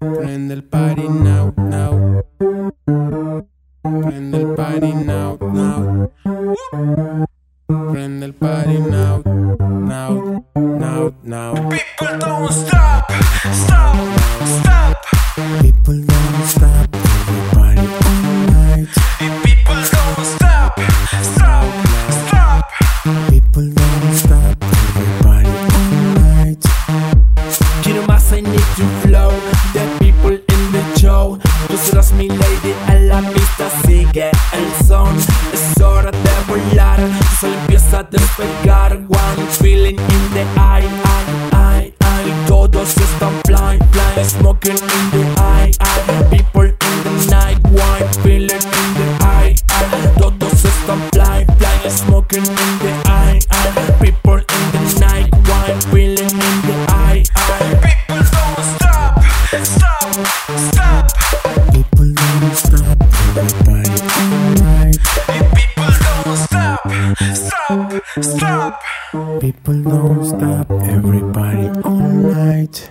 Prende party now, now. Party now, now. Prende party now, now, now, now. People don't stop, stop. Tú serás mi lady a la pista. Sigue el son. Es hora de volar. Tu sol empieza a despegar. One feeling in the eye, eye, eye, eye. Todos están fly, fly. Smoking in the eye, eye. People in the night. One feeling in the eye, eye. Todos están fly, fly. Smoking in the eye, eye. People in the night. One feeling in the eye, eye. People don't stop, stop, stop. Stop. People don't stop, everybody all night.